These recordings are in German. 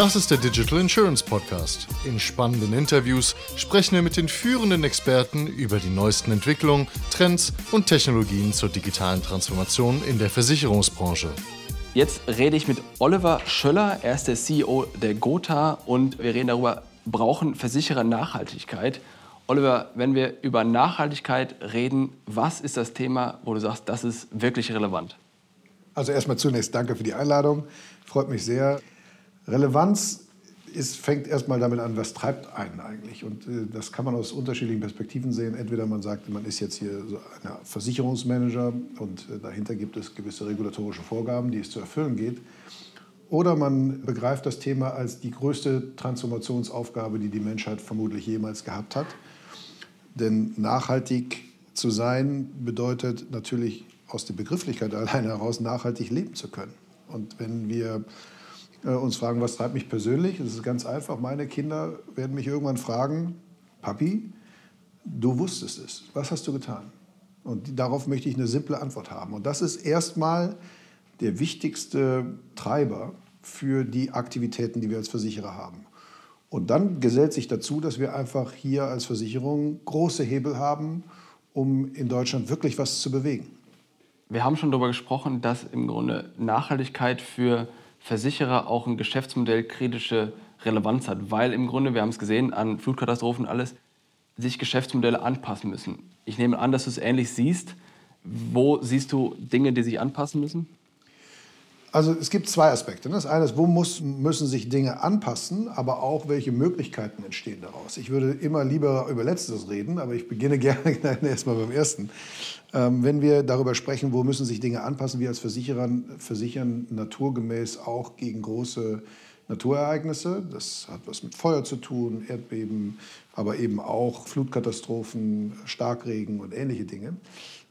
Das ist der Digital Insurance Podcast. In spannenden Interviews sprechen wir mit den führenden Experten über die neuesten Entwicklungen, Trends und Technologien zur digitalen Transformation in der Versicherungsbranche. Jetzt rede ich mit Oliver Schöller, er ist der CEO der Gotha und wir reden darüber, brauchen Versicherer Nachhaltigkeit? Oliver, wenn wir über Nachhaltigkeit reden, was ist das Thema, wo du sagst, das ist wirklich relevant? Also erstmal zunächst danke für die Einladung. Freut mich sehr. Relevanz ist, fängt erstmal damit an, was treibt einen eigentlich. Und äh, das kann man aus unterschiedlichen Perspektiven sehen. Entweder man sagt, man ist jetzt hier so ein Versicherungsmanager und äh, dahinter gibt es gewisse regulatorische Vorgaben, die es zu erfüllen geht. Oder man begreift das Thema als die größte Transformationsaufgabe, die die Menschheit vermutlich jemals gehabt hat. Denn nachhaltig zu sein bedeutet natürlich aus der Begrifflichkeit allein heraus nachhaltig leben zu können. Und wenn wir uns fragen, was treibt mich persönlich, das ist ganz einfach. Meine Kinder werden mich irgendwann fragen, Papi, du wusstest es, was hast du getan? Und darauf möchte ich eine simple Antwort haben. Und das ist erstmal der wichtigste Treiber für die Aktivitäten, die wir als Versicherer haben. Und dann gesellt sich dazu, dass wir einfach hier als Versicherung große Hebel haben, um in Deutschland wirklich was zu bewegen. Wir haben schon darüber gesprochen, dass im Grunde Nachhaltigkeit für Versicherer auch ein Geschäftsmodell kritische Relevanz hat, weil im Grunde, wir haben es gesehen, an Flutkatastrophen alles, sich Geschäftsmodelle anpassen müssen. Ich nehme an, dass du es ähnlich siehst. Wo siehst du Dinge, die sich anpassen müssen? Also es gibt zwei Aspekte. Das eine ist, wo muss, müssen sich Dinge anpassen, aber auch welche Möglichkeiten entstehen daraus. Ich würde immer lieber über Letzteres reden, aber ich beginne gerne erstmal beim Ersten. Ähm, wenn wir darüber sprechen, wo müssen sich Dinge anpassen, wir als Versicherer versichern naturgemäß auch gegen große Naturereignisse. Das hat was mit Feuer zu tun, Erdbeben, aber eben auch Flutkatastrophen, Starkregen und ähnliche Dinge.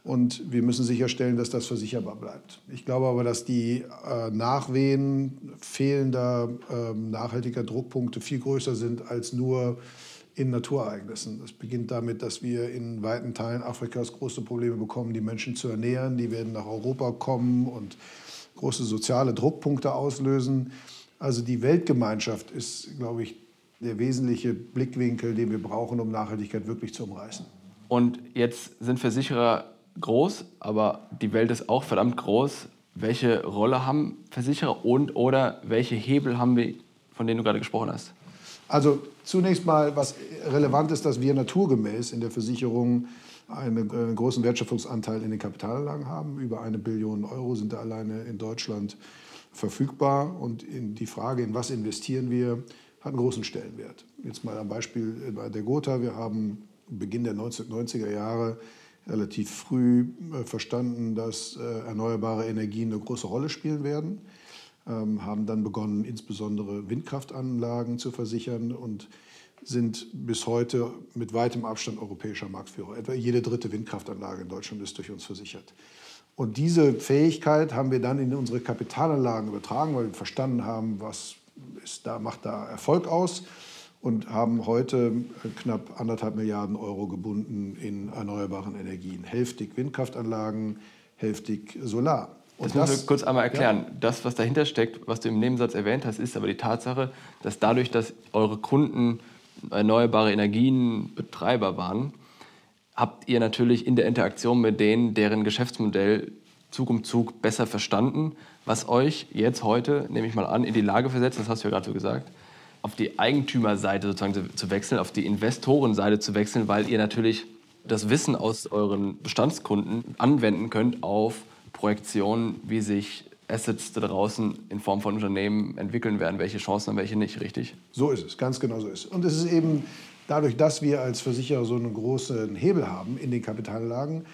Und wir müssen sicherstellen, dass das versicherbar bleibt. Ich glaube aber, dass die äh, Nachwehen fehlender äh, nachhaltiger Druckpunkte viel größer sind als nur in Naturereignissen. Das beginnt damit, dass wir in weiten Teilen Afrikas große Probleme bekommen, die Menschen zu ernähren. Die werden nach Europa kommen und große soziale Druckpunkte auslösen. Also die Weltgemeinschaft ist, glaube ich, der wesentliche Blickwinkel, den wir brauchen, um Nachhaltigkeit wirklich zu umreißen. Und jetzt sind Versicherer groß, aber die Welt ist auch verdammt groß. Welche Rolle haben Versicherer und oder welche Hebel haben wir, von denen du gerade gesprochen hast? Also zunächst mal, was relevant ist, dass wir naturgemäß in der Versicherung einen, einen großen Wertschöpfungsanteil in den Kapitalanlagen haben. Über eine Billion Euro sind da alleine in Deutschland verfügbar. Und die Frage, in was investieren wir, hat einen großen Stellenwert. Jetzt mal ein Beispiel bei der Gotha. Wir haben Beginn der 1990er Jahre relativ früh äh, verstanden, dass äh, erneuerbare Energien eine große Rolle spielen werden, ähm, haben dann begonnen, insbesondere Windkraftanlagen zu versichern und sind bis heute mit weitem Abstand europäischer Marktführer. Etwa jede dritte Windkraftanlage in Deutschland ist durch uns versichert. Und diese Fähigkeit haben wir dann in unsere Kapitalanlagen übertragen, weil wir verstanden haben, was da, macht da Erfolg aus und haben heute knapp anderthalb Milliarden Euro gebunden in erneuerbaren Energien. Hälftig Windkraftanlagen, hälftig Solar. Und das müssen wir kurz einmal erklären. Ja. Das, was dahinter steckt, was du im Nebensatz erwähnt hast, ist aber die Tatsache, dass dadurch, dass eure Kunden erneuerbare Energienbetreiber waren, habt ihr natürlich in der Interaktion mit denen deren Geschäftsmodell Zug um Zug besser verstanden, was euch jetzt heute, nehme ich mal an, in die Lage versetzt, das hast du ja gerade so gesagt, auf die Eigentümerseite sozusagen zu, zu wechseln, auf die Investorenseite zu wechseln, weil ihr natürlich das Wissen aus euren Bestandskunden anwenden könnt auf Projektionen, wie sich Assets da draußen in Form von Unternehmen entwickeln werden, welche Chancen und welche nicht, richtig? So ist es, ganz genau so ist es. Und es ist eben dadurch, dass wir als Versicherer so einen großen Hebel haben in den Kapitalanlagen,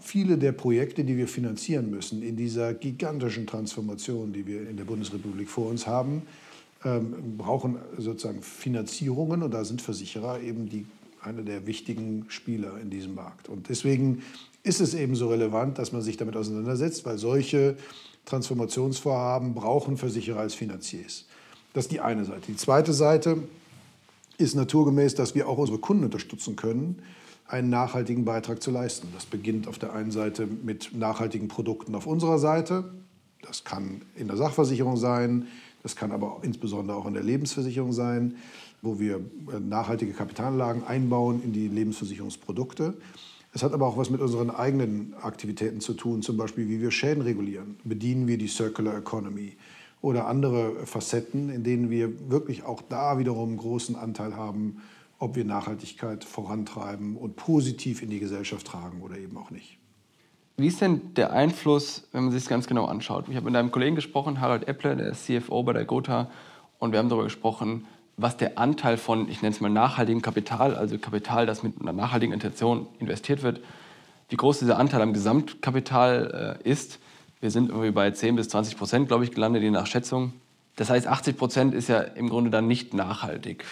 viele der Projekte, die wir finanzieren müssen in dieser gigantischen Transformation, die wir in der Bundesrepublik vor uns haben, ähm, brauchen sozusagen Finanzierungen und da sind Versicherer eben die, eine der wichtigen Spieler in diesem Markt. Und deswegen ist es eben so relevant, dass man sich damit auseinandersetzt, weil solche Transformationsvorhaben brauchen Versicherer als Finanziers. Das ist die eine Seite. Die zweite Seite ist naturgemäß, dass wir auch unsere Kunden unterstützen können, einen nachhaltigen Beitrag zu leisten. Das beginnt auf der einen Seite mit nachhaltigen Produkten auf unserer Seite. Das kann in der Sachversicherung sein, Das kann aber insbesondere auch in der Lebensversicherung sein, wo wir äh, nachhaltige Kapitalanlagen einbauen in die Lebensversicherungsprodukte. Es hat aber auch was mit unseren eigenen Aktivitäten zu tun, zum Beispiel wie wir Schäden regulieren. Bedienen wir die Circular Economy oder andere Facetten, in denen wir wirklich auch da wiederum einen großen Anteil haben, ob wir Nachhaltigkeit vorantreiben und positiv in die Gesellschaft tragen oder eben auch nicht. Wie ist denn der Einfluss, wenn man sich das ganz genau anschaut? Ich habe mit einem Kollegen gesprochen, Harald Eppler, der ist CFO bei der Gotha, und wir haben darüber gesprochen, was der Anteil von, ich nenne es mal nachhaltigem Kapital, also Kapital, das mit einer nachhaltigen Intention investiert wird, wie groß dieser Anteil am Gesamtkapital äh, ist. Wir sind irgendwie bei 10 bis 20 Prozent, glaube ich, gelandet, je nach Schätzung. Das heißt, 80 Prozent ist ja im Grunde dann nicht nachhaltig.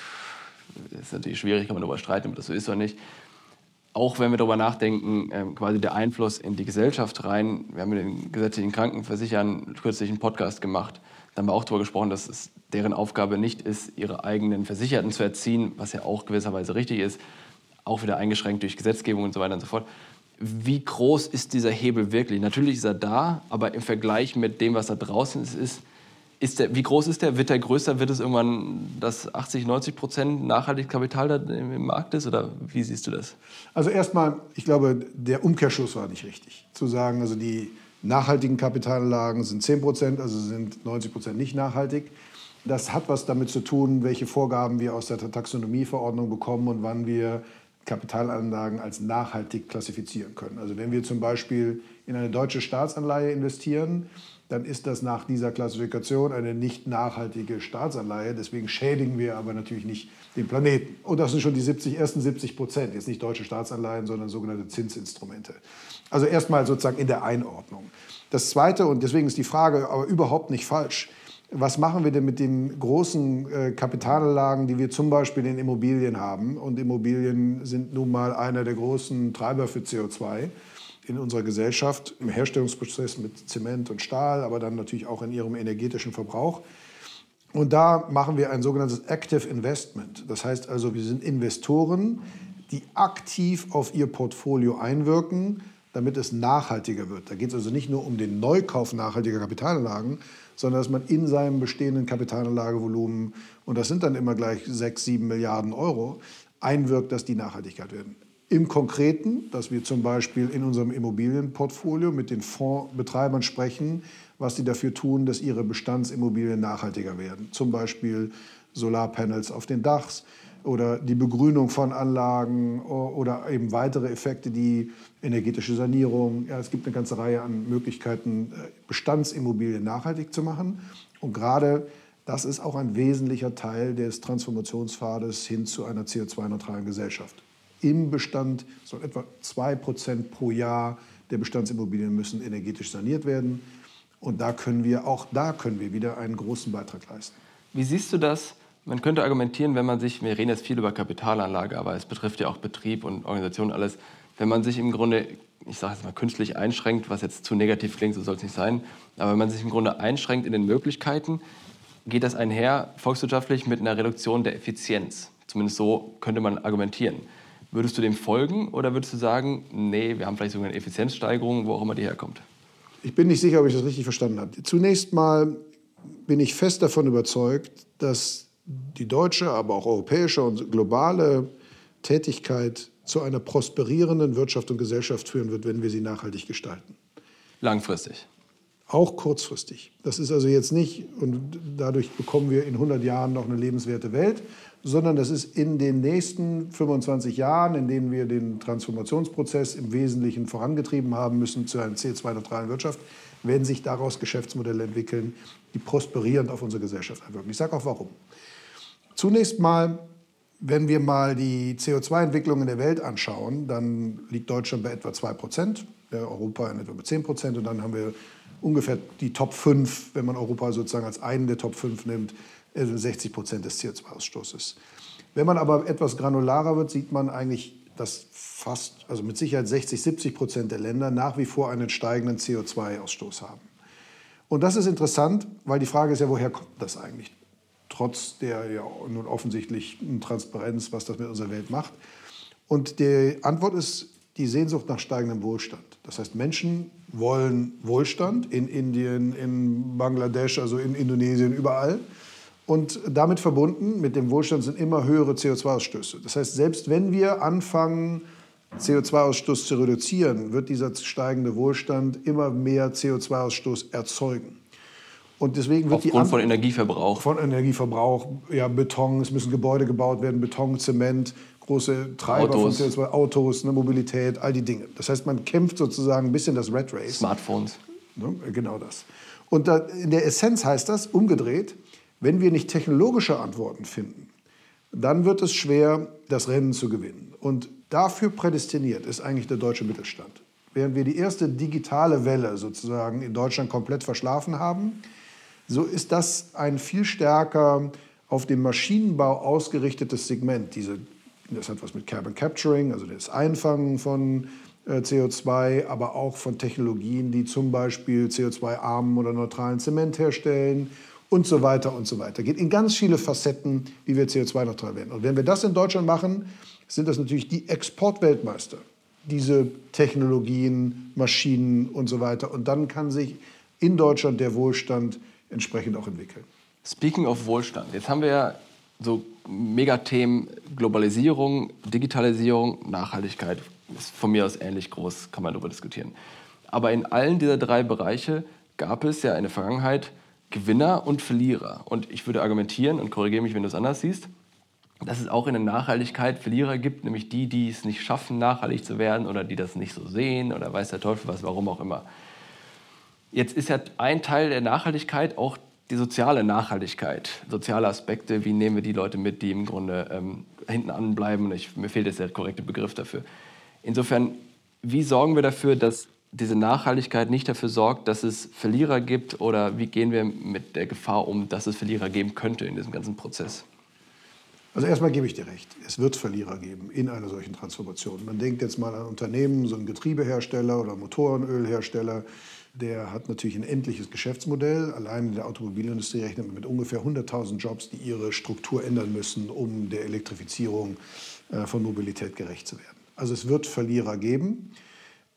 Das ist natürlich schwierig, kann man darüber streiten, ob das so ist oder nicht. Auch wenn wir darüber nachdenken, äh, quasi der Einfluss in die Gesellschaft rein. Wir haben mit den gesetzlichen Krankenversichern kürzlich einen Podcast gemacht. Da haben wir auch darüber gesprochen, dass es deren Aufgabe nicht ist, ihre eigenen Versicherten zu erziehen, was ja auch gewisserweise richtig ist, auch wieder eingeschränkt durch Gesetzgebung und so weiter und so fort. Wie groß ist dieser Hebel wirklich? Natürlich ist er da, aber im Vergleich mit dem, was da draußen ist, ist, ist der, wie groß ist der? Wird der größer? Wird es irgendwann, dass 80, 90 Prozent nachhaltiges Kapital da im Markt ist? Oder wie siehst du das? Also erstmal, ich glaube, der Umkehrschluss war nicht richtig. Zu sagen, also die nachhaltigen Kapitalanlagen sind 10 Prozent, also sind 90 Prozent nicht nachhaltig. Das hat was damit zu tun, welche Vorgaben wir aus der Taxonomieverordnung bekommen und wann wir Kapitalanlagen als nachhaltig klassifizieren können. Also wenn wir zum Beispiel in eine deutsche Staatsanleihe investieren, dann ist das nach dieser Klassifikation eine nicht nachhaltige Staatsanleihe. Deswegen schädigen wir aber natürlich nicht den Planeten. Und das sind schon die 70, ersten 70 Prozent. Jetzt nicht deutsche Staatsanleihen, sondern sogenannte Zinsinstrumente. Also erstmal sozusagen in der Einordnung. Das Zweite, und deswegen ist die Frage aber überhaupt nicht falsch, was machen wir denn mit den großen äh, Kapitalanlagen, die wir zum Beispiel in Immobilien haben? Und Immobilien sind nun mal einer der großen Treiber für CO2 in unserer Gesellschaft, im Herstellungsprozess mit Zement und Stahl, aber dann natürlich auch in ihrem energetischen Verbrauch. Und da machen wir ein sogenanntes Active Investment. Das heißt also, wir sind Investoren, die aktiv auf ihr Portfolio einwirken, damit es nachhaltiger wird. Da geht es also nicht nur um den Neukauf nachhaltiger Kapitalanlagen, sondern dass man in seinem bestehenden Kapitalanlagevolumen, und das sind dann immer gleich 6, 7 Milliarden Euro, einwirkt, dass die Nachhaltigkeit werden. Im Konkreten, dass wir zum Beispiel in unserem Immobilienportfolio mit den Fondsbetreibern sprechen, was sie dafür tun, dass ihre Bestandsimmobilien nachhaltiger werden. Zum Beispiel Solarpanels auf den Dachs oder die Begrünung von Anlagen oder eben weitere Effekte, die energetische Sanierung. Ja, es gibt eine ganze Reihe an Möglichkeiten, äh, Bestandsimmobilien nachhaltig zu machen. Und gerade das ist auch ein wesentlicher Teil des Transformationspfades hin zu einer CO2-neutralen Gesellschaft. Im Bestand soll etwa 2% pro Jahr der Bestandsimmobilien müssen energetisch saniert werden. Und da können wir, auch da können wir wieder einen großen Beitrag leisten. Wie siehst du das? Man könnte argumentieren, wenn man sich, wir reden jetzt viel über Kapitalanlage, aber es betrifft ja auch Betrieb und Organisation alles, wenn man sich im Grunde, ich sage jetzt mal künstlich einschränkt, was jetzt zu negativ klingt, so soll es nicht sein, aber wenn man sich im Grunde einschränkt in den Möglichkeiten, geht das einher volkswirtschaftlich mit einer Reduktion der Effizienz. Zumindest so könnte man argumentieren. Würdest du dem folgen oder würdest du sagen, nee, wir haben vielleicht sogar eine Effizienzsteigerung, wo auch immer die herkommt? Ich bin nicht sicher, ob ich das richtig verstanden habe. Zunächst mal bin ich fest davon überzeugt, dass die deutsche, aber auch europäische und globale Tätigkeit zu einer prosperierenden Wirtschaft und Gesellschaft führen wird, wenn wir sie nachhaltig gestalten. Langfristig. Auch kurzfristig. Das ist also jetzt nicht, und dadurch bekommen wir in 100 Jahren noch eine lebenswerte Welt, sondern das ist in den nächsten 25 Jahren, in denen wir den Transformationsprozess im Wesentlichen vorangetrieben haben müssen zu einer CO2-neutralen Wirtschaft, werden sich daraus Geschäftsmodelle entwickeln, die prosperierend auf unsere Gesellschaft einwirken. Ich sage auch warum. Zunächst mal wenn wir mal die CO2-Entwicklung in der Welt anschauen, dann liegt Deutschland bei etwa 2 Prozent, Europa in etwa bei 10 Prozent und dann haben wir ungefähr die Top 5, wenn man Europa sozusagen als einen der Top 5 nimmt, 60 also Prozent des CO2-Ausstoßes. Wenn man aber etwas granularer wird, sieht man eigentlich, dass fast, also mit Sicherheit 60, 70 Prozent der Länder nach wie vor einen steigenden CO2-Ausstoß haben. Und das ist interessant, weil die Frage ist ja, woher kommt das eigentlich? trotz der ja nun offensichtlichen Transparenz, was das mit unserer Welt macht. Und die Antwort ist die Sehnsucht nach steigendem Wohlstand. Das heißt, Menschen wollen Wohlstand in Indien, in Bangladesch, also in Indonesien, überall. Und damit verbunden mit dem Wohlstand sind immer höhere CO2-Ausstöße. Das heißt, selbst wenn wir anfangen, CO2-Ausstoß zu reduzieren, wird dieser steigende Wohlstand immer mehr CO2-Ausstoß erzeugen. Und deswegen wird Aufgrund die von Energieverbrauch. Von Energieverbrauch, ja, Beton, es müssen Gebäude gebaut werden, Beton, Zement, große Treiber Autos. von CO2, Autos, ne, Mobilität, all die Dinge. Das heißt, man kämpft sozusagen ein bisschen das Red Race. Smartphones. Ne, genau das. Und da, in der Essenz heißt das, umgedreht, wenn wir nicht technologische Antworten finden, dann wird es schwer, das Rennen zu gewinnen. Und dafür prädestiniert ist eigentlich der deutsche Mittelstand. Während wir die erste digitale Welle sozusagen in Deutschland komplett verschlafen haben, so ist das ein viel stärker auf den Maschinenbau ausgerichtetes Segment. Diese, das hat was mit Carbon Capturing, also das Einfangen von äh, CO2, aber auch von Technologien, die zum Beispiel CO2-armen oder neutralen Zement herstellen und so weiter und so weiter. Geht in ganz viele Facetten, wie wir CO2-neutral werden. Und wenn wir das in Deutschland machen, sind das natürlich die Exportweltmeister. Diese Technologien, Maschinen und so weiter. Und dann kann sich in Deutschland der Wohlstand entsprechend auch entwickeln. Speaking of Wohlstand, jetzt haben wir ja so Megathemen Globalisierung, Digitalisierung, Nachhaltigkeit. Ist von mir aus ähnlich groß, kann man darüber diskutieren. Aber in allen dieser drei Bereiche gab es ja in der Vergangenheit Gewinner und Verlierer. Und ich würde argumentieren, und korrigiere mich, wenn du es anders siehst, dass es auch in der Nachhaltigkeit Verlierer gibt, nämlich die, die es nicht schaffen, nachhaltig zu werden oder die das nicht so sehen oder weiß der Teufel was, warum auch immer. Jetzt ist ja ein Teil der Nachhaltigkeit auch die soziale Nachhaltigkeit, soziale Aspekte, wie nehmen wir die Leute mit, die im Grunde ähm, hinten anbleiben. Ich, mir fehlt jetzt der korrekte Begriff dafür. Insofern, wie sorgen wir dafür, dass diese Nachhaltigkeit nicht dafür sorgt, dass es Verlierer gibt oder wie gehen wir mit der Gefahr um, dass es Verlierer geben könnte in diesem ganzen Prozess? Also erstmal gebe ich dir recht, es wird Verlierer geben in einer solchen Transformation. Man denkt jetzt mal an Unternehmen, so einen Getriebehersteller oder Motorenölhersteller, der hat natürlich ein endliches Geschäftsmodell. Allein in der Automobilindustrie rechnet man mit ungefähr 100.000 Jobs, die ihre Struktur ändern müssen, um der Elektrifizierung äh, von Mobilität gerecht zu werden. Also es wird Verlierer geben.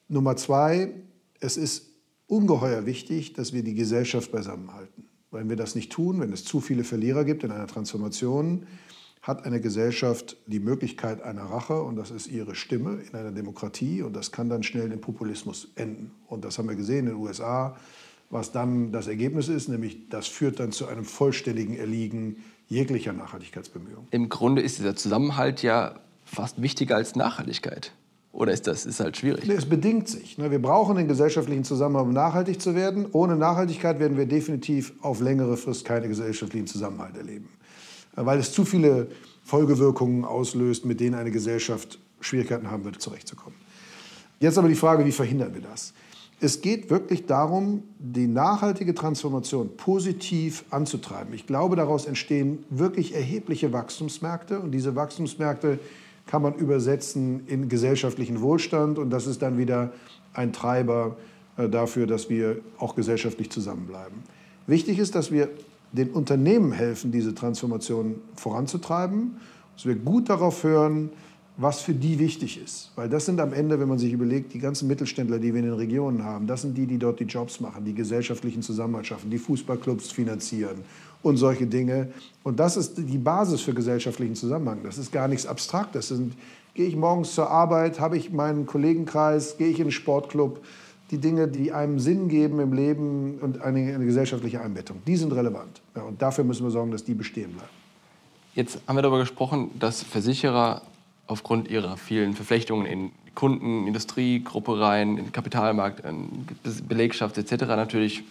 Nummer zwei, es ist ungeheuer wichtig, dass wir die Gesellschaft beisammenhalten. Wenn wir das nicht tun, wenn es zu viele Verlierer gibt in einer Transformation, hat eine Gesellschaft die Möglichkeit einer Rache und das ist ihre Stimme in einer Demokratie und das kann dann schnell in Populismus enden. Und das haben wir gesehen in den USA, was dann das Ergebnis ist, nämlich das führt dann zu einem vollständigen Erliegen jeglicher Nachhaltigkeitsbemühungen. Im Grunde ist dieser Zusammenhalt ja fast wichtiger als Nachhaltigkeit. Oder ist das ist halt schwierig? Es bedingt sich. Ne? Wir brauchen den gesellschaftlichen Zusammenhalt, um nachhaltig zu werden. Ohne Nachhaltigkeit werden wir definitiv auf längere Frist keinen gesellschaftlichen Zusammenhalt erleben weil es zu viele Folgewirkungen auslöst, mit denen eine Gesellschaft Schwierigkeiten haben wird, zurechtzukommen. Jetzt aber die Frage, wie verhindern wir das? Es geht wirklich darum, die nachhaltige Transformation positiv anzutreiben. Ich glaube, daraus entstehen wirklich erhebliche Wachstumsmärkte und diese Wachstumsmärkte kann man übersetzen in gesellschaftlichen Wohlstand und das ist dann wieder ein Treiber äh, dafür, dass wir auch gesellschaftlich zusammenbleiben. Wichtig ist, dass wir den Unternehmen helfen, diese Transformation voranzutreiben, dass wir gut darauf hören, was für die wichtig ist. Weil das sind am Ende, wenn man sich überlegt, die ganzen Mittelständler, die wir in den Regionen haben, das sind die, die dort die Jobs machen, die gesellschaftlichen Zusammenhalt schaffen, die Fußballclubs finanzieren und solche Dinge. Und das ist die Basis für gesellschaftlichen Zusammenhang. Das ist gar nichts Abstraktes. gehe ich morgens zur Arbeit, habe ich meinen Kollegenkreis, gehe ich in den Sportclub, die Dinge, die einem Sinn geben im Leben und eine, eine gesellschaftliche Einbettung. Die sind relevant. Ja, und dafür müssen wir sorgen, dass die bestehen bleiben. Jetzt haben wir darüber gesprochen, dass Versicherer aufgrund ihrer vielen Verflechtungen in Kunden, Industrie, Gruppereien, in Kapitalmarkt, in Belegschaft etc. natürlich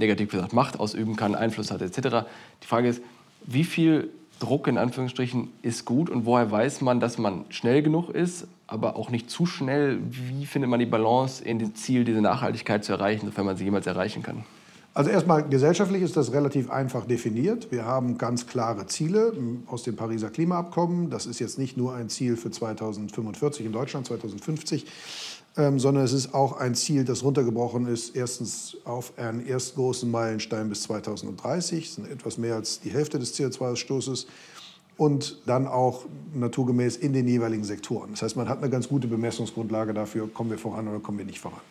negativ gesagt Macht ausüben kann, Einfluss hat etc. Die Frage ist, wie viel Druck in Anführungsstrichen ist gut und woher weiß man, dass man schnell genug ist, aber auch nicht zu schnell? Wie findet man die Balance in dem Ziel, diese Nachhaltigkeit zu erreichen, sofern man sie jemals erreichen kann? Also erstmal gesellschaftlich ist das relativ einfach definiert. Wir haben ganz klare Ziele aus dem Pariser Klimaabkommen. Das ist jetzt nicht nur ein Ziel für 2045 in Deutschland, 2050, ähm, sondern es ist auch ein Ziel, das runtergebrochen ist, erstens auf einen erst großen Meilenstein bis 2030, das sind etwas mehr als die Hälfte des CO2-Ausstoßes. und dann auch naturgemäß in den jeweiligen Sektoren. Das heißt, man hat eine ganz gute Bemessungsgrundlage dafür, kommen wir voran oder kommen wir nicht voran.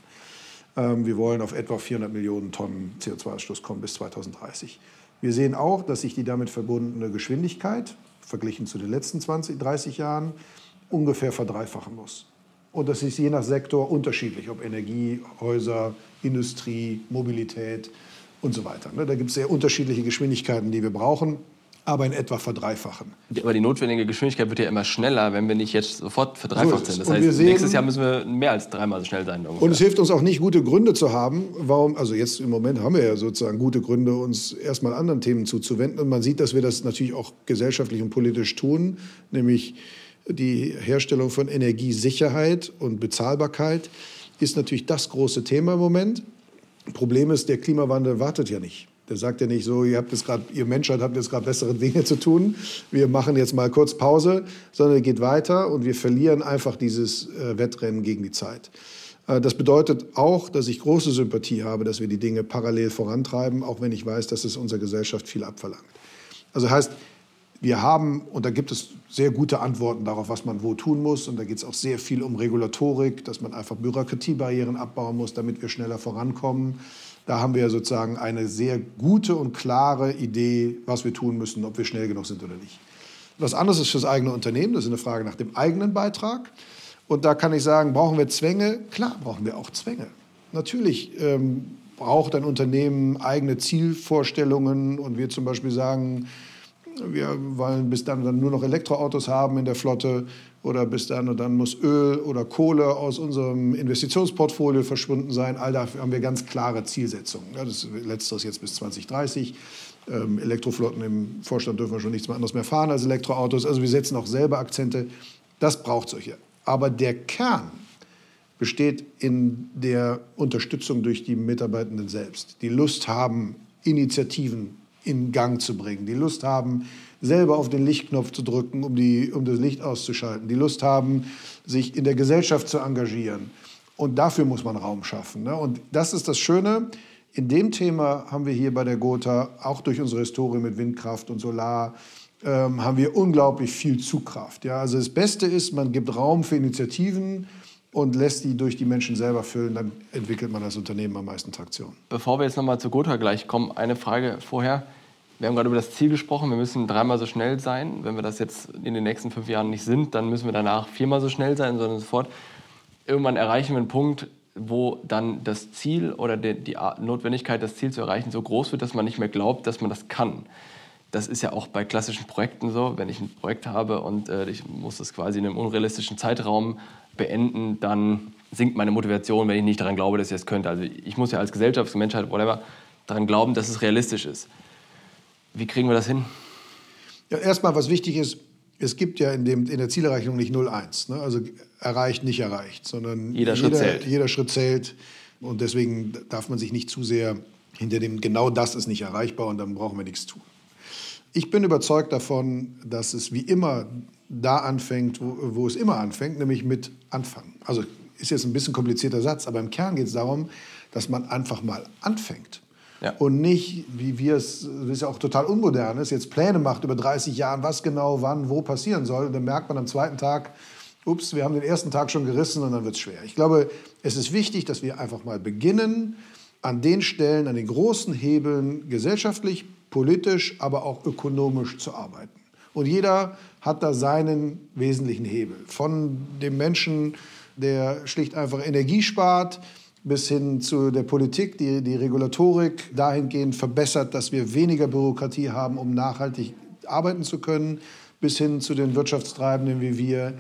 Ähm, wir wollen auf etwa 400 Millionen Tonnen CO2-Ausstoß kommen bis 2030. Wir sehen auch, dass sich die damit verbundene Geschwindigkeit, verglichen zu den letzten 20, 30 Jahren, ungefähr verdreifachen muss. Und das ist je nach Sektor unterschiedlich, ob Energie, Häuser, Industrie, Mobilität und so weiter. Ne, da gibt es sehr unterschiedliche Geschwindigkeiten, die wir brauchen aber in etwa verdreifachen. Aber die notwendige Geschwindigkeit wird ja immer schneller, wenn wir nicht jetzt sofort verdreifacht so sind. Das heißt, sehen, nächstes Jahr müssen wir mehr als dreimal so schnell sein. Ungefähr. Und es hilft uns auch nicht, gute Gründe zu haben, warum, also jetzt im Moment haben wir ja sozusagen gute Gründe, uns erstmal anderen Themen zuzuwenden. Und man sieht, dass wir das natürlich auch gesellschaftlich und politisch tun, nämlich die Herstellung von Energiesicherheit und Bezahlbarkeit ist natürlich das große Thema im Moment. Problem ist, der Klimawandel wartet ja nicht. Der sagt ja nicht so, ihr, habt jetzt grad, ihr Menschheit habt jetzt gerade bessere Dinge zu tun, wir machen jetzt mal kurz Pause, sondern er geht weiter und wir verlieren einfach dieses äh, Wettrennen gegen die Zeit. Äh, das bedeutet auch, dass ich große Sympathie habe, dass wir die Dinge parallel vorantreiben, auch wenn ich weiß, dass es unserer Gesellschaft viel abverlangt. Also heißt, wir haben, und da gibt es sehr gute Antworten darauf, was man wo tun muss. Und da geht es auch sehr viel um Regulatorik, dass man einfach Bürokratiebarrieren abbauen muss, damit wir schneller vorankommen. Da haben wir sozusagen eine sehr gute und klare Idee, was wir tun müssen, ob wir schnell genug sind oder nicht. Was anderes ist für das eigene Unternehmen, das ist eine Frage nach dem eigenen Beitrag. Und da kann ich sagen, brauchen wir Zwänge? Klar, brauchen wir auch Zwänge. Natürlich ähm, braucht ein Unternehmen eigene Zielvorstellungen und wir zum Beispiel sagen, wir wollen bis dann, dann nur noch Elektroautos haben in der Flotte oder bis dann und dann muss Öl oder Kohle aus unserem Investitionsportfolio verschwunden sein. All dafür haben wir ganz klare Zielsetzungen. Ja, das letzteres jetzt bis 2030. Ähm, Elektroflotten im Vorstand dürfen wir schon nichts mehr anderes mehr fahren als Elektroautos. Also wir setzen auch selber Akzente. Das braucht solche. Aber der Kern besteht in der Unterstützung durch die Mitarbeitenden selbst, die Lust haben, Initiativen in Gang zu bringen, die Lust haben, selber auf den Lichtknopf zu drücken, um, die, um das Licht auszuschalten, die Lust haben, sich in der Gesellschaft zu engagieren. Und dafür muss man Raum schaffen. Ne? Und das ist das Schöne. In dem Thema haben wir hier bei der Gotha, auch durch unsere Historie mit Windkraft und Solar, ähm, haben wir unglaublich viel Zugkraft. Ja? Also das Beste ist, man gibt Raum für Initiativen, und lässt die durch die Menschen selber füllen, dann entwickelt man als Unternehmen am meisten Traktion. Bevor wir jetzt nochmal zu Gotha gleich kommen, eine Frage vorher. Wir haben gerade über das Ziel gesprochen, wir müssen dreimal so schnell sein. Wenn wir das jetzt in den nächsten fünf Jahren nicht sind, dann müssen wir danach viermal so schnell sein, sondern sofort. Irgendwann erreichen wir einen Punkt, wo dann das Ziel oder die, Notwendigkeit, das Ziel zu erreichen, so groß wird, dass man nicht mehr glaubt, dass man das kann. Das ist ja auch bei klassischen Projekten so. Wenn ich ein Projekt habe und äh, ich muss das quasi in einem unrealistischen Zeitraum beenden, dann sinkt meine Motivation, wenn ich nicht daran glaube, dass ich es das könnte. Also ich muss ja als Gesellschaft, Menschheit, whatever, daran glauben, dass es realistisch ist. Wie kriegen wir das hin? Ja, erstmal, was wichtig ist, es gibt ja in, dem, in der Zielerreichung nicht 0-1. Ne? Also erreicht, nicht erreicht, sondern jeder Schritt, jeder, zählt. jeder Schritt zählt. Und deswegen darf man sich nicht zu sehr hinter dem, genau das ist nicht erreichbar und dann brauchen wir nichts tun. Ich bin überzeugt davon, dass es wie immer da anfängt, wo, wo es immer anfängt, nämlich mit Anfangen. Also ist jetzt ein bisschen komplizierter Satz, aber im Kern geht es darum, dass man einfach mal anfängt. Ja. Und nicht, wie wir es, das ist ja auch total unmodern ist, jetzt Pläne macht über 30 Jahre, was genau, wann, wo passieren soll. Und dann merkt man am zweiten Tag, ups, wir haben den ersten Tag schon gerissen und dann wird es schwer. Ich glaube, es ist wichtig, dass wir einfach mal beginnen, an den Stellen, an den großen Hebeln gesellschaftlich, politisch, aber auch ökonomisch zu arbeiten. Und jeder hat da seinen wesentlichen Hebel. Von dem Menschen, der schlicht einfach Energie spart, bis hin zu der Politik, die die Regulatorik dahingehend verbessert, dass wir weniger Bürokratie haben, um nachhaltig arbeiten zu können, bis hin zu den Wirtschaftstreibenden wie wir,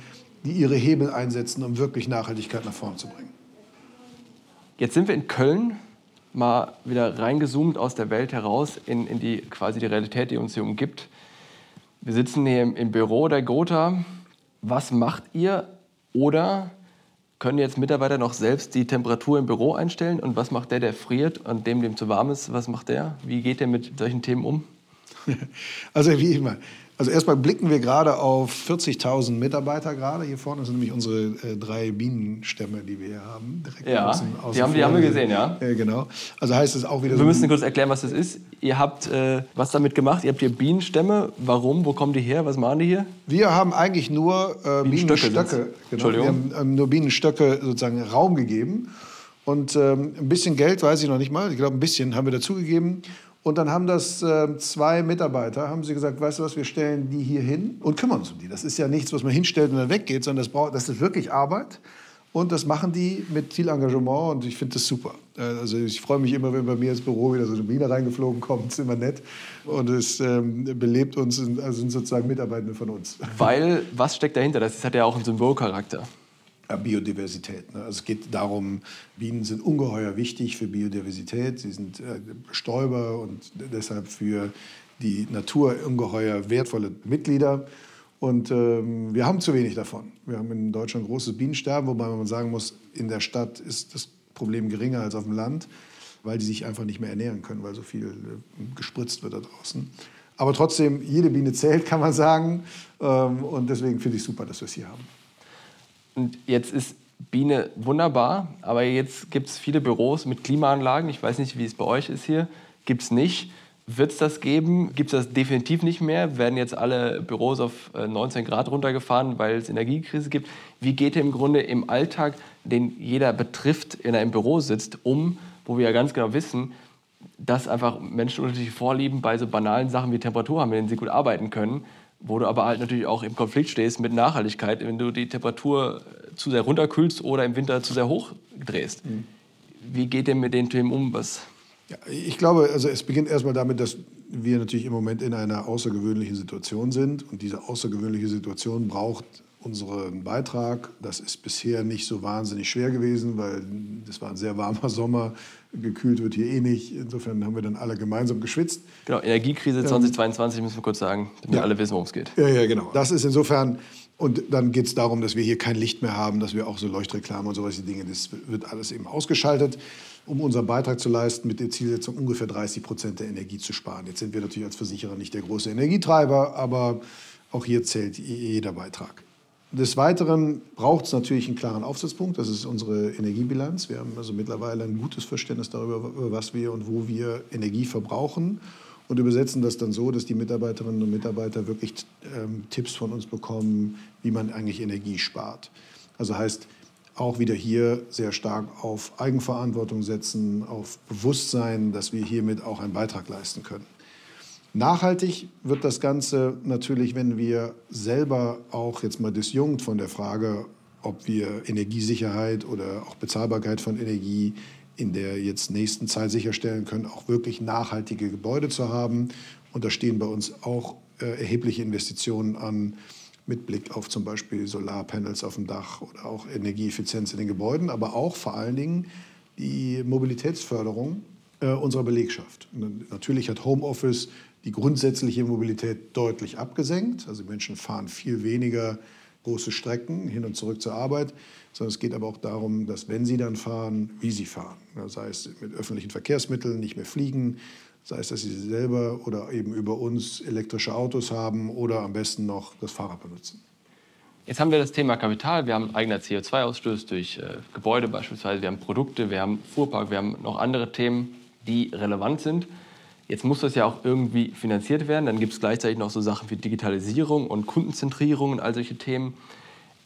die ihre Hebel einsetzen, um wirklich Nachhaltigkeit nach vorne zu bringen. Jetzt sind wir in Köln mal wieder reingezoomt aus der Welt heraus in, in die quasi die Realität, die uns hier umgibt. Wir sitzen hier im, im Büro der Gotha. Was macht ihr? Oder können jetzt Mitarbeiter noch selbst die Temperatur im Büro einstellen? Und was macht der, der friert und dem, dem zu warm ist, was macht der? Wie geht der mit solchen Themen um? Also wie immer, also erstmal blicken wir gerade auf 40.000 Mitarbeiter gerade. Hier vorne sind nämlich unsere äh, drei Bienenstämme, die wir hier haben. ja, außen, außen die, haben, die haben wir gesehen, ja. Äh, genau. Also heißt es auch wieder Wir so müssen kurz erklären, was das ist. Ihr habt äh, was damit gemacht? Ihr habt hier Bienenstämme. Warum? Wo kommen die her? Was machen die hier? Wir haben eigentlich nur äh, Bienenstöcke. Bienenstöcke genau. Wir haben ähm, nur Bienenstöcke sozusagen Raum gegeben. Und ähm, ein bisschen Geld, weiß ich noch nicht mal, ich glaube ein bisschen haben wir dazugegeben. Und dann haben das äh, zwei Mitarbeiter, haben sie gesagt, weißt du was, wir stellen die hier hin und kümmern uns um die. Das ist ja nichts, was man hinstellt und dann weggeht, sondern das, braucht, das ist wirklich Arbeit. Und das machen die mit viel Engagement und ich finde das super. Äh, also ich freue mich immer, wenn bei mir ins Büro wieder so eine Biene reingeflogen kommt. Das ist immer nett. Und es ähm, belebt uns, also sind sozusagen Mitarbeitende von uns. Weil, was steckt dahinter? Das hat ja auch einen Symbolcharakter. Biodiversität. Ne? Also es geht darum, Bienen sind ungeheuer wichtig für Biodiversität. Sie sind äh, Bestäuber und deshalb für die Natur ungeheuer wertvolle Mitglieder. Und ähm, wir haben zu wenig davon. Wir haben in Deutschland großes Bienensterben, wobei man sagen muss, in der Stadt ist das Problem geringer als auf dem Land, weil die sich einfach nicht mehr ernähren können, weil so viel äh, gespritzt wird da draußen. Aber trotzdem, jede Biene zählt, kann man sagen. Ähm, und deswegen finde ich super, dass wir es hier haben. Und jetzt ist Biene wunderbar, aber jetzt gibt es viele Büros mit Klimaanlagen. Ich weiß nicht, wie es bei euch ist hier. Gibt es nicht. Wird es das geben? Gibt es das definitiv nicht mehr? Werden jetzt alle Büros auf 19 äh, Grad runtergefahren, weil es Energiekrise gibt? Wie geht ihr im Grunde im Alltag, den jeder betrifft, in einem Büro sitzt, um, wo wir ja ganz genau wissen, dass einfach Menschen unterschiedliche Vorlieben bei so banalen Sachen wie Temperatur haben, mit denen sie gut arbeiten können wo du aber halt natürlich auch im Konflikt stehst mit Nachhaltigkeit, wenn du die Temperatur zu sehr runterkühlst oder im Winter zu sehr hoch drehst. Mhm. Wie geht ihr mit den Themen um? Was? Ja, ich glaube, also es beginnt erstmal damit, dass wir natürlich im Moment in einer außergewöhnlichen Situation sind. Und diese außergewöhnliche Situation braucht unseren Beitrag. Das ist bisher nicht so wahnsinnig schwer gewesen, weil das war ein sehr warmer Sommer. Gekühlt wird hier eh nicht. Insofern haben wir dann alle gemeinsam geschwitzt. Genau, Energiekrise 2022 ähm, müssen wir kurz sagen, damit ja. alle wissen, worum es geht. Ja, ja, genau. Das ist insofern. Und dann geht es darum, dass wir hier kein Licht mehr haben, dass wir auch so Leuchtreklamen und solche Dinge, das wird alles eben ausgeschaltet, um unseren Beitrag zu leisten, mit der Zielsetzung ungefähr 30 Prozent der Energie zu sparen. Jetzt sind wir natürlich als Versicherer nicht der große Energietreiber, aber auch hier zählt jeder Beitrag. Des Weiteren braucht es natürlich einen klaren Aufsatzpunkt. Das ist unsere Energiebilanz. Wir haben also mittlerweile ein gutes Verständnis darüber, was wir und wo wir Energie verbrauchen und übersetzen das dann so, dass die Mitarbeiterinnen und Mitarbeiter wirklich ähm, Tipps von uns bekommen, wie man eigentlich Energie spart. Also heißt auch wieder hier sehr stark auf Eigenverantwortung setzen, auf Bewusstsein, dass wir hiermit auch einen Beitrag leisten können. Nachhaltig wird das Ganze natürlich, wenn wir selber auch jetzt mal disjunkt von der Frage, ob wir Energiesicherheit oder auch Bezahlbarkeit von Energie in der jetzt nächsten Zeit sicherstellen können, auch wirklich nachhaltige Gebäude zu haben. Und da stehen bei uns auch äh, erhebliche Investitionen an mit Blick auf zum Beispiel Solarpanels auf dem Dach oder auch Energieeffizienz in den Gebäuden, aber auch vor allen Dingen die Mobilitätsförderung äh, unserer Belegschaft. Natürlich hat Homeoffice die grundsätzliche Mobilität deutlich abgesenkt. Also Menschen fahren viel weniger große Strecken hin und zurück zur Arbeit, sondern es geht aber auch darum, dass wenn sie dann fahren, wie sie fahren. Sei es mit öffentlichen Verkehrsmitteln, nicht mehr fliegen, sei es, dass sie selber oder eben über uns elektrische Autos haben oder am besten noch das Fahrrad benutzen. Jetzt haben wir das Thema Kapital, wir haben eigener CO2-Ausstoß durch äh, Gebäude beispielsweise, wir haben Produkte, wir haben Fuhrpark, wir haben noch andere Themen, die relevant sind. Jetzt muss das ja auch irgendwie finanziert werden. Dann gibt es gleichzeitig noch so Sachen wie Digitalisierung und Kundenzentrierung und all solche Themen.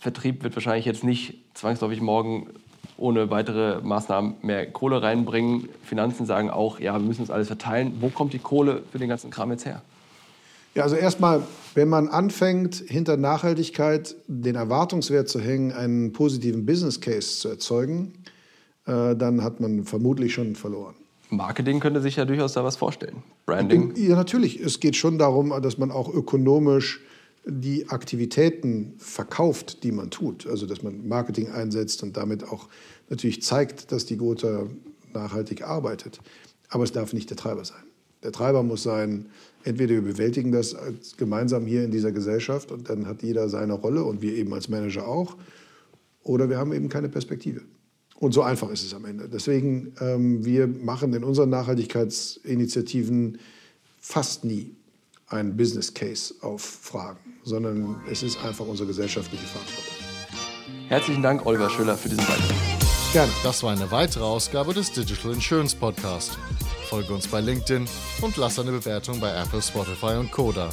Vertrieb wird wahrscheinlich jetzt nicht zwangsläufig morgen ohne weitere Maßnahmen mehr Kohle reinbringen. Finanzen sagen auch, ja, wir müssen das alles verteilen. Wo kommt die Kohle für den ganzen Kram jetzt her? Ja, also erstmal, wenn man anfängt, hinter Nachhaltigkeit den Erwartungswert zu hängen, einen positiven Business Case zu erzeugen, äh, dann hat man vermutlich schon verloren. Marketing könnte sich ja durchaus da was vorstellen. Branding. Ja, natürlich. Es geht schon darum, dass man auch ökonomisch die Aktivitäten verkauft, die man tut. Also dass man Marketing einsetzt und damit auch natürlich zeigt, dass die Gotha nachhaltig arbeitet. Aber es darf nicht der Treiber sein. Der Treiber muss sein, entweder wir bewältigen das gemeinsam hier in dieser Gesellschaft und dann hat jeder seine Rolle und wir eben als Manager auch, oder wir haben eben keine Perspektive. Und so einfach ist es am Ende. Deswegen, ähm, wir machen in unseren Nachhaltigkeitsinitiativen fast nie einen Business Case auf Fragen, sondern es ist einfach unsere gesellschaftliche Verantwortung. Herzlichen Dank, Oliver Schöller, für diesen Beitrag. Gerne. Das war eine weitere Ausgabe des Digital Insurance Podcast. Folge uns bei LinkedIn und lass eine Bewertung bei Apple, Spotify und Koda.